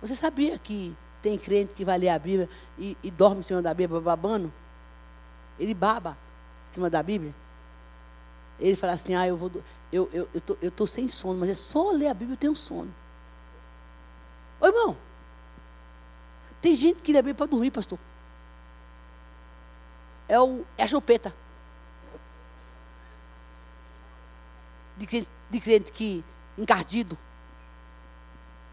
Você sabia que tem crente que vai ler a Bíblia e, e dorme em cima da Bíblia babando? Ele baba em cima da Bíblia. Ele fala assim: Ah, eu vou. Eu, eu, eu, tô, eu tô sem sono, mas é só ler a Bíblia eu tenho sono. Ô irmão, tem gente que lê a Bíblia para dormir, pastor é, o, é a chupeta. De crente, de crente que encardido.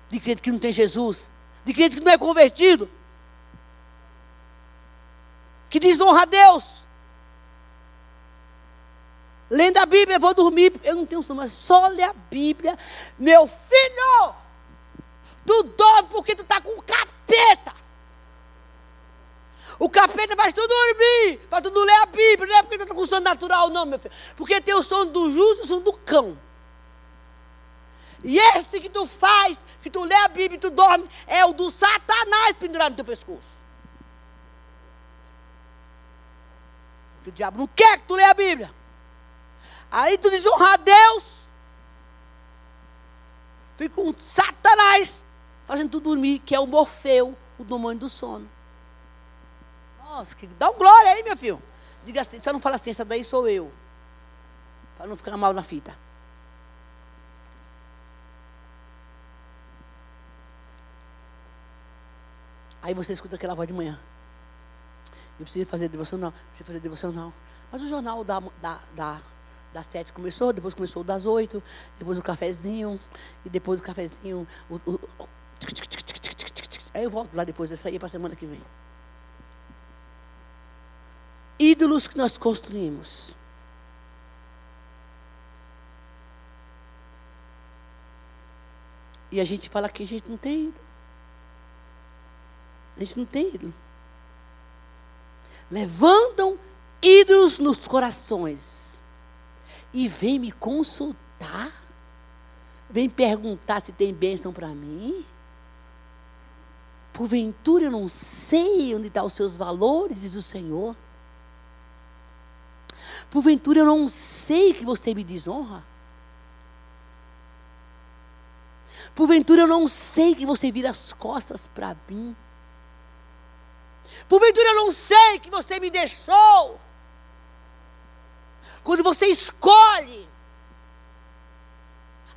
De crente que não tem Jesus. De crente que não é convertido. Que desonra a Deus. Lendo a Bíblia, eu vou dormir. Eu não tenho sono, mas só ler a Bíblia. Meu filho, tu dorme porque tu está com capeta. O capeta faz tu dormir, para tu não ler a Bíblia. Não é porque tu está com sono natural, não, meu filho. Porque tem o sono do justo e o sono do cão. E esse que tu faz, que tu lê a Bíblia e tu dorme, é o do Satanás pendurado no teu pescoço. Porque o diabo não quer que tu leia a Bíblia. Aí tu desonra a Deus. Fica um Satanás fazendo tu dormir, que é o Morfeu, o demônio do sono. Nossa, que... dá um glória aí, meu filho. Diga assim, só não fala assim, essa daí sou eu. Para não ficar mal na fita. Aí você escuta aquela voz de manhã. Eu preciso fazer devocional, preciso fazer devocional. Mas o jornal da, da, da, das sete começou, depois começou o das oito, depois o cafezinho, e depois do cafezinho, o, o, o, aí eu volto lá depois, isso aí é para a semana que vem ídolos que nós construímos. E a gente fala que a gente não tem ídolo. A gente não tem ídolo. Levantam ídolos nos corações. e vem me consultar? Vem perguntar se tem bênção para mim? Porventura eu não sei onde estão os seus valores, diz o Senhor. Porventura eu não sei que você me desonra. Porventura eu não sei que você vira as costas para mim. Porventura eu não sei que você me deixou. Quando você escolhe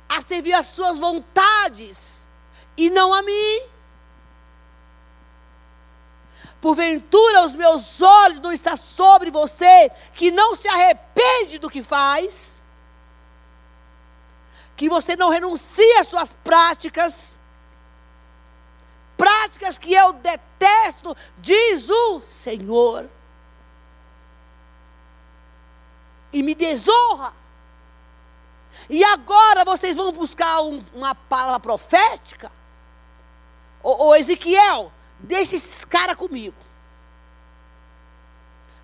a servir as suas vontades e não a mim. Porventura os meus olhos não estão sobre você, que não se arrepende do que faz, que você não renuncia às suas práticas, práticas que eu detesto, diz o Senhor. E me desonra. E agora vocês vão buscar um, uma palavra profética? Ô Ezequiel, deixa esses caras comigo.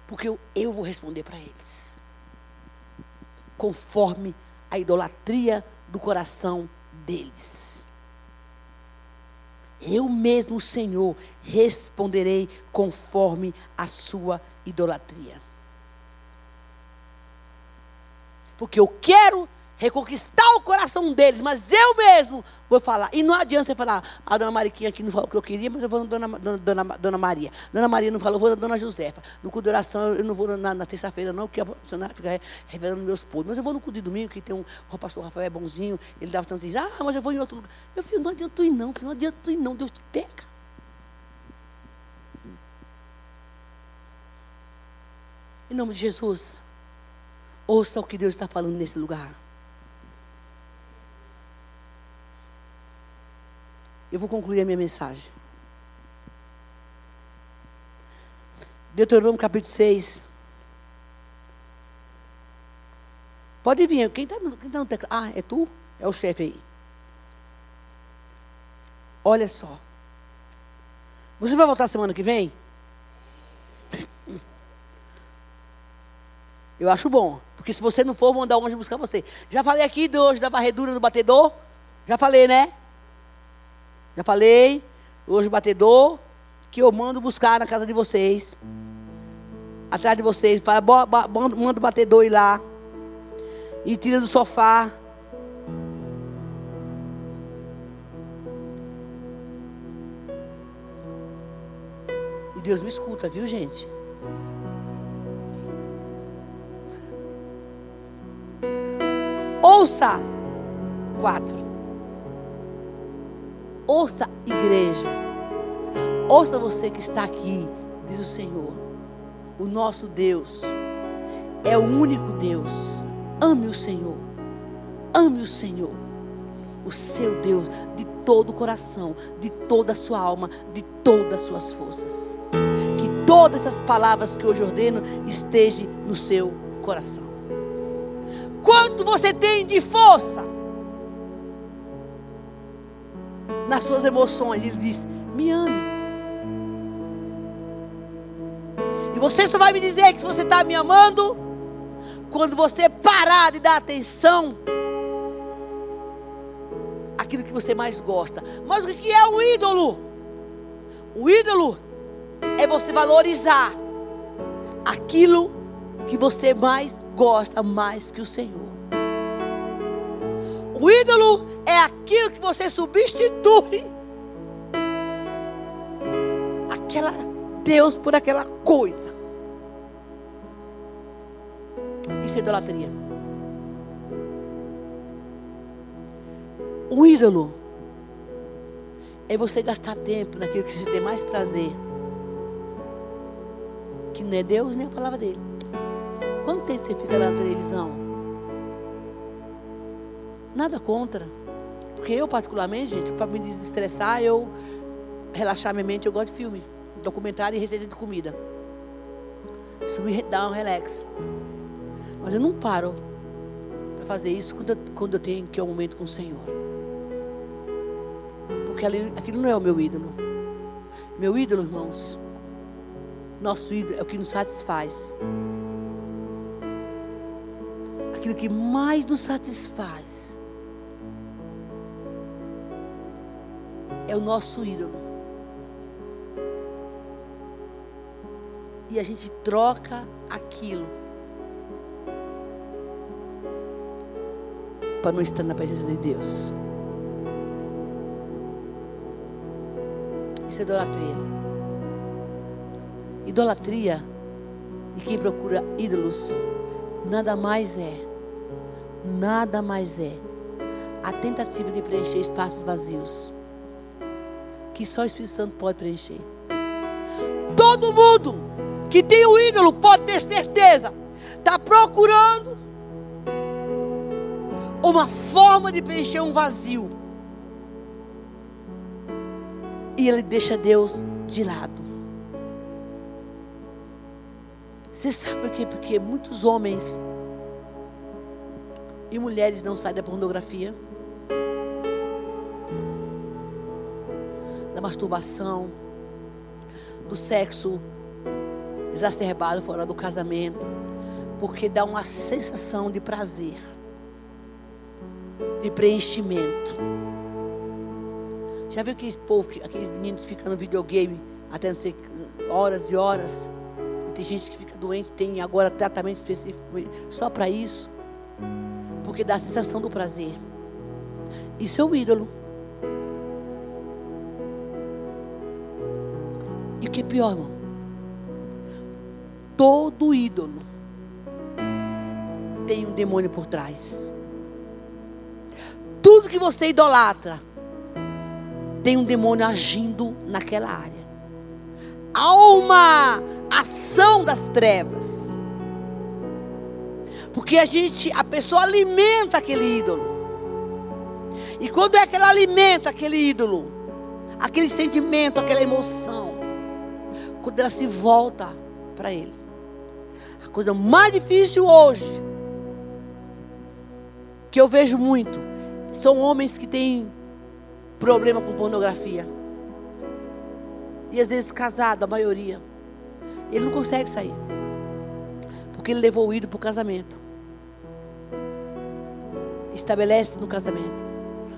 Porque eu, eu vou responder para eles. Conforme a idolatria do coração deles. Eu mesmo, Senhor, responderei conforme a sua idolatria. Porque eu quero reconquistar o coração deles, mas eu mesmo vou falar. E não adianta você falar, a dona Mariquinha aqui não falou o que eu queria, mas eu vou na dona, dona, dona, dona Maria. Dona Maria não falou, eu vou na dona Josefa. No culto de oração, eu não vou na, na terça-feira, não, porque a funcionária fica revelando meus podres. Mas eu vou no culto de domingo, que tem um, o pastor Rafael é bonzinho, ele dava tanto ah, mas eu vou em outro lugar. Meu filho, não adianta tu ir não, filho, não adianta tu ir não, Deus te pega. Em nome de Jesus, ouça o que Deus está falando nesse lugar. Eu vou concluir a minha mensagem. Deuteronômio capítulo 6. Pode vir. Quem está no, tá no teclado? Ah, é tu? É o chefe aí. Olha só. Você vai voltar semana que vem? Eu acho bom. Porque se você não for, vou mandar um anjo buscar você. Já falei aqui de hoje da varredura do batedor? Já falei, né? Já falei, hoje batedor, que eu mando buscar na casa de vocês. Atrás de vocês. Fala, manda o batedor ir lá. E tira do sofá. E Deus me escuta, viu, gente? Ouça. Quatro. Ouça, igreja. Ouça você que está aqui, diz o Senhor. O nosso Deus é o único Deus. Ame o Senhor. Ame o Senhor. O seu Deus de todo o coração, de toda a sua alma, de todas as suas forças. Que todas essas palavras que hoje ordeno estejam no seu coração. Quanto você tem de força? Nas suas emoções. Ele diz: Me ame. E você só vai me dizer que você está me amando quando você parar de dar atenção àquilo que você mais gosta. Mas o que é o ídolo? O ídolo é você valorizar aquilo que você mais gosta mais que o Senhor. O ídolo é aquilo que você substitui aquela Deus por aquela coisa. Isso é idolatria. O ídolo é você gastar tempo naquilo que você tem mais prazer. Que não é Deus nem a palavra dele. Quanto tempo você fica na televisão? Nada contra. Porque eu, particularmente, gente, para me desestressar, eu relaxar minha mente, eu gosto de filme, documentário e receita de comida. Isso me dá um relax. Mas eu não paro para fazer isso quando eu, quando eu tenho que é um momento com o Senhor. Porque ali, aquilo não é o meu ídolo. Meu ídolo, irmãos, nosso ídolo é o que nos satisfaz. aquilo que mais nos satisfaz é o nosso ídolo. E a gente troca aquilo para não estar na presença de Deus. Isso é idolatria. Idolatria de quem procura ídolos nada mais é, nada mais é a tentativa de preencher espaços vazios que só o Espírito Santo pode preencher. Todo mundo que tem o ídolo pode ter certeza, está procurando uma forma de preencher um vazio. E ele deixa Deus de lado. Você sabe por quê? Porque muitos homens e mulheres não saem da pornografia, da masturbação, do sexo exacerbado fora do casamento, porque dá uma sensação de prazer, de preenchimento. Já viu aqueles povo, aqueles meninos ficam no videogame até não sei horas e horas? E tem gente que fica doente, tem agora tratamento específico só para isso. Porque dá a sensação do prazer. Isso é o ídolo. O que é pior, irmão? Todo ídolo tem um demônio por trás. Tudo que você idolatra tem um demônio agindo naquela área. Há uma ação das trevas. Porque a gente, a pessoa alimenta aquele ídolo. E quando é que ela alimenta aquele ídolo, aquele sentimento, aquela emoção, quando ela se volta para ele. A coisa mais difícil hoje, que eu vejo muito, são homens que têm problema com pornografia. E às vezes casado, a maioria. Ele não consegue sair. Porque ele levou o ídolo para o casamento. Estabelece no casamento.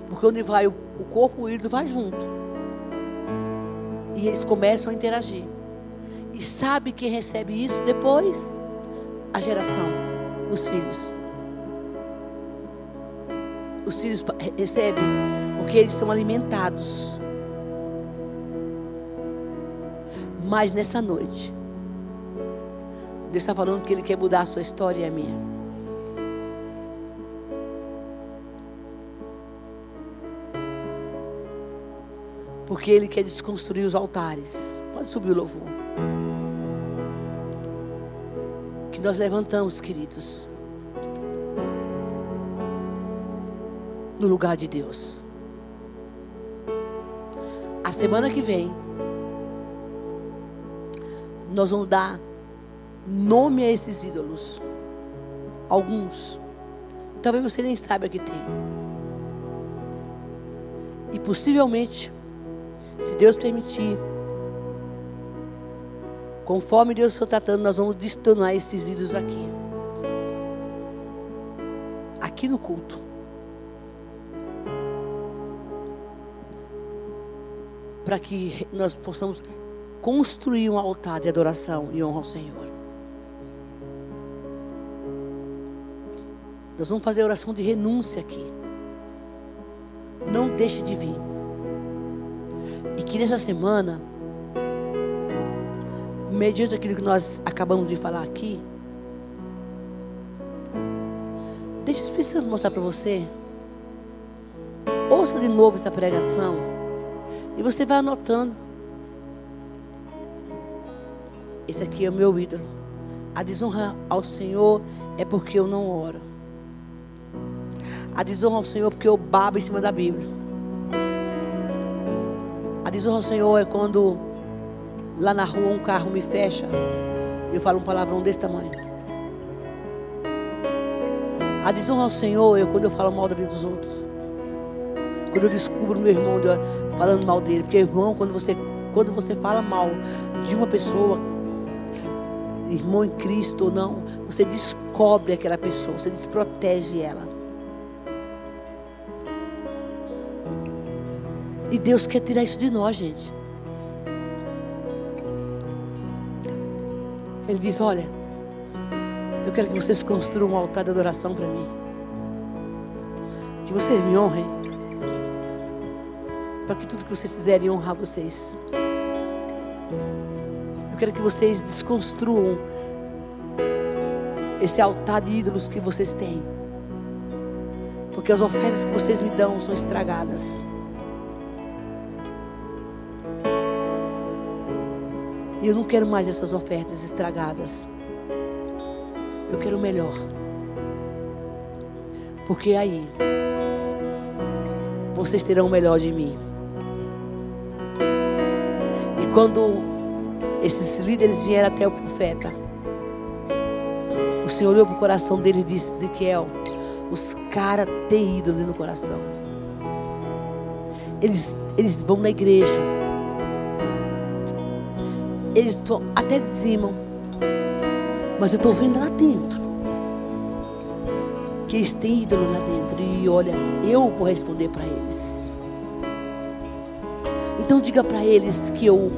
Porque onde vai o, corpo, o ídolo vai junto. E eles começam a interagir. E sabe quem recebe isso depois? A geração, os filhos. Os filhos recebem porque eles são alimentados. Mas nessa noite, Deus está falando que Ele quer mudar a sua história e a minha. Porque Ele quer desconstruir os altares. Pode subir o louvor. Nós levantamos, queridos. No lugar de Deus. A semana que vem, nós vamos dar nome a esses ídolos. Alguns. Talvez você nem saiba que tem. E possivelmente, se Deus permitir, conforme Deus for tratando, nós vamos destoronar esses ídolos aqui. Aqui no culto. Para que nós possamos construir um altar de adoração e honra ao Senhor. Nós vamos fazer oração de renúncia aqui. Não deixe de vir. E que nessa semana, mediante aquilo que nós acabamos de falar aqui, deixa o Espírito Santo mostrar para você. Ouça de novo essa pregação. E você vai anotando. Esse aqui é o meu ídolo. A desonra ao Senhor é porque eu não oro a desonra ao Senhor porque eu babo em cima da Bíblia. A desonra ao Senhor é quando lá na rua um carro me fecha eu falo um palavrão desse tamanho. A desonra ao Senhor é quando eu falo mal da vida dos outros. Quando eu descubro meu irmão falando mal dele. Porque, irmão, quando você, quando você fala mal de uma pessoa, irmão em Cristo ou não, você descobre aquela pessoa, você desprotege ela. E Deus quer tirar isso de nós, gente. Ele diz: Olha, eu quero que vocês construam um altar de adoração para mim. Que vocês me honrem. Para que tudo que vocês fizerem honrar vocês. Eu quero que vocês desconstruam esse altar de ídolos que vocês têm. Porque as ofertas que vocês me dão são estragadas. E eu não quero mais essas ofertas estragadas. Eu quero o melhor. Porque aí vocês terão o melhor de mim. E quando esses líderes vieram até o profeta, o Senhor olhou para o coração dele e disse: Ezequiel, os caras têm ídolo no coração. Eles, eles vão na igreja eles até dizimam. Mas eu estou vendo lá dentro. Que eles têm ídolo lá dentro. E olha, eu vou responder para eles. Então diga para eles que eu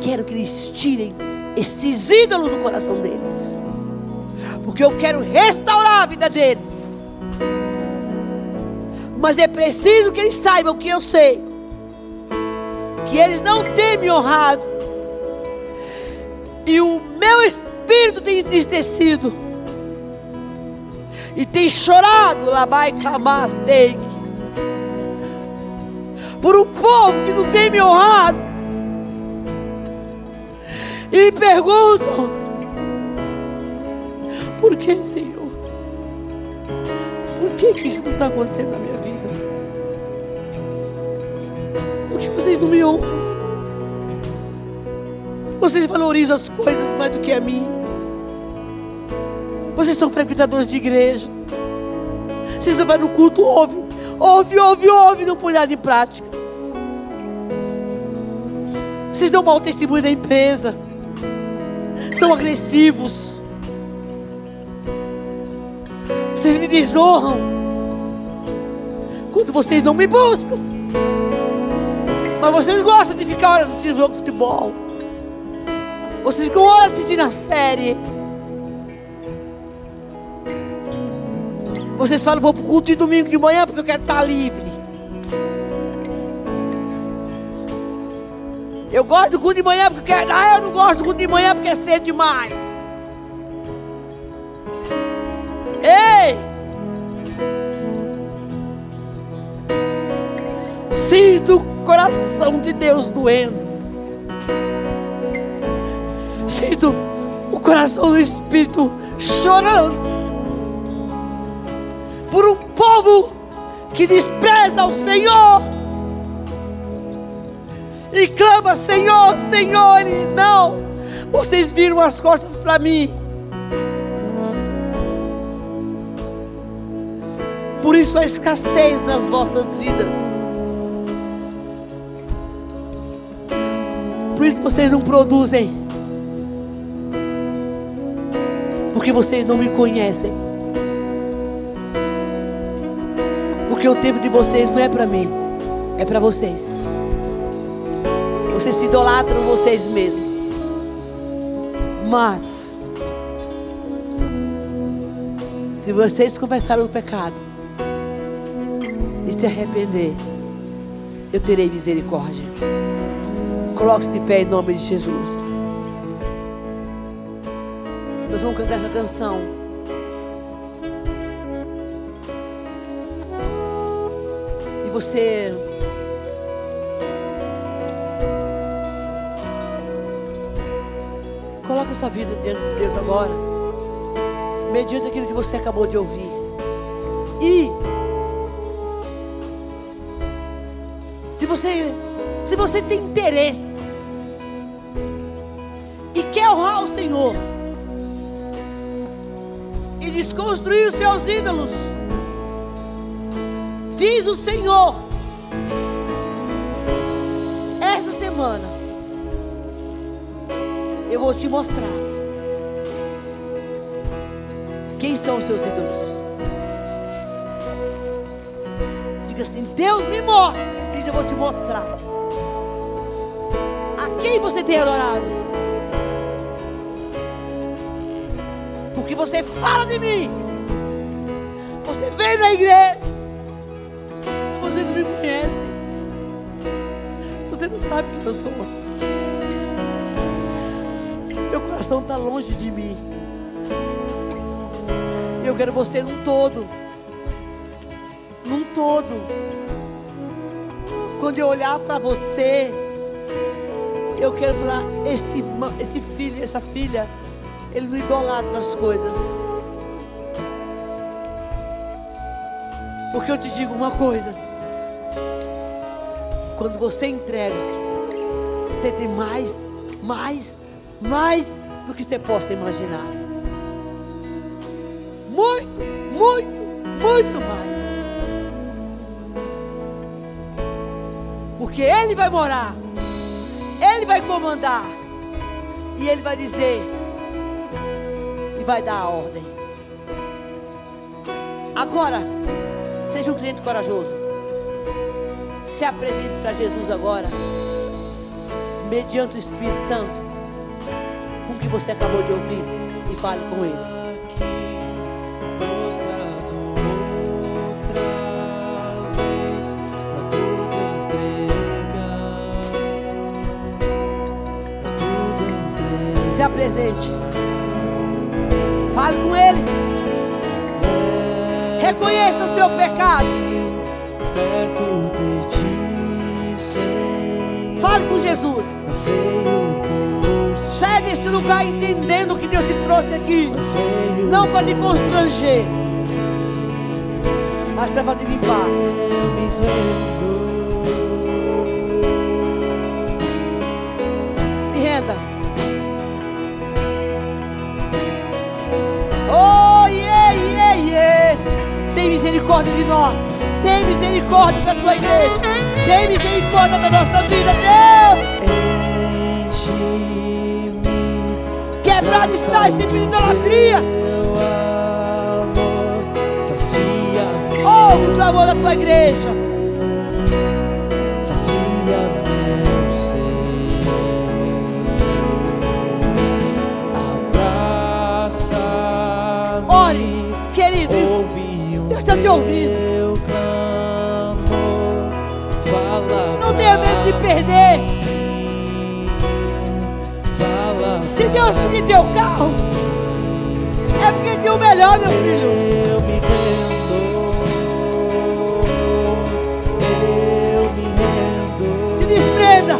quero que eles tirem esses ídolos do coração deles. Porque eu quero restaurar a vida deles. Mas é preciso que eles saibam que eu sei. Que eles não têm me honrado e o meu espírito tem entristecido. E tem chorado, Labai Kamastei. Por um povo que não tem me honrado. E pergunto: Por que, Senhor? Por que, que isso não está acontecendo na minha vida? Por que vocês não me honram? Vocês valorizam as coisas mais do que a mim. Vocês são frequentadores de igreja. Vocês não vão no culto, ouve, ouve, ouve, ouve, não põe nada em prática. Vocês dão mau testemunho da empresa. São agressivos. Vocês me desonram. Quando vocês não me buscam. Mas vocês gostam de ficar assistindo jogo de futebol. Vocês ficam horas assistindo a série. Vocês falam, vou para o culto de domingo de manhã porque eu quero estar livre. Eu gosto do culto de manhã porque eu quero. Ah, eu não gosto do culto de manhã porque é cedo demais. Ei! Sinto o coração de Deus doendo sinto o coração do Espírito chorando por um povo que despreza o Senhor e clama: Senhor, Senhor. Eles não, vocês viram as costas para mim. Por isso a escassez nas vossas vidas. Por isso vocês não produzem. Porque vocês não me conhecem. Porque o tempo de vocês não é para mim, é para vocês. Vocês se idolatram vocês mesmos. Mas, se vocês confessarem o pecado e se arrepender, eu terei misericórdia. Coloque-se de pé em nome de Jesus. Vamos cantar essa canção. E você coloca sua vida diante de Deus agora. Mediante aquilo que você acabou de ouvir. E se você se você tem interesse desconstruir os seus ídolos. Diz o Senhor. Essa semana eu vou te mostrar Quem são os seus ídolos? Diga assim: Deus me mostra. Diz: Eu vou te mostrar. A quem você tem adorado? Você fala de mim. Você vem na igreja. Você não me conhece. Você não sabe quem eu sou. Seu coração está longe de mim. Eu quero você num todo. Num todo. Quando eu olhar para você, eu quero falar: esse, esse filho, essa filha, ele não idolatra as coisas. Porque eu te digo uma coisa: quando você entrega, você tem mais, mais, mais do que você possa imaginar. Muito, muito, muito mais. Porque Ele vai morar, Ele vai comandar, e Ele vai dizer, e vai dar a ordem. Agora, seja um cliente corajoso. Se apresente para Jesus agora, mediante o Espírito Santo, com o que você acabou de ouvir, e fale com Ele. Se apresente. Fale com Ele. Reconheça o seu pecado. Fale com Jesus. Sai desse lugar entendendo que Deus te trouxe aqui. Não para te constranger, mas para te limpar. Misericórdia de nós. Tem misericórdia da tua igreja. Tem misericórdia da nossa vida, Deus. Quebrado está esse tipo de idolatria. Ouve o clamor da tua igreja. Ouvindo. Não tenha medo de perder. Se Deus pedir teu carro, é porque tem o melhor, meu filho. Eu me rendo, eu me rendo Se desprenda.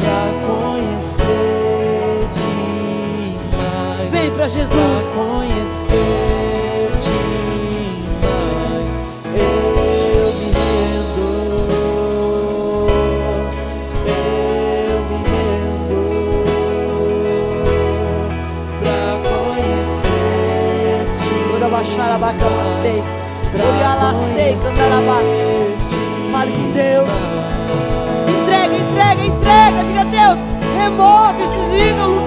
pra conhecer demais, Vem pra Jesus. Fale com Deus. Se entrega, entrega, entrega. Diga a Deus, remove esses ídolos.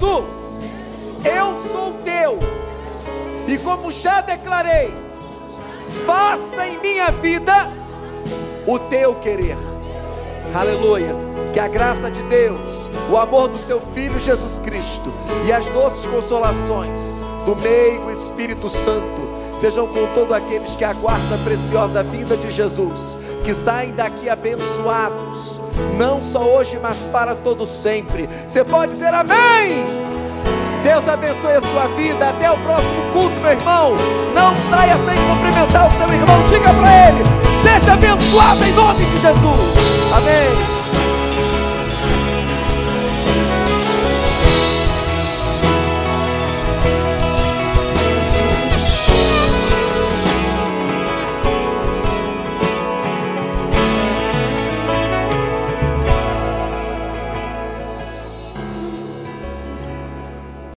Jesus, eu sou teu. E como já declarei, faça em minha vida o teu querer. Aleluias. Que a graça de Deus, o amor do seu Filho Jesus Cristo e as doces consolações do meio Espírito Santo sejam com todos aqueles que aguardam a preciosa vinda de Jesus, que saem daqui abençoados, não só hoje, mas para todo sempre. Você pode dizer amém? Deus abençoe a sua vida. Até o próximo culto, meu irmão. Não saia sem cumprimentar o seu irmão. Diga para ele: seja abençoado em nome de Jesus. Amém.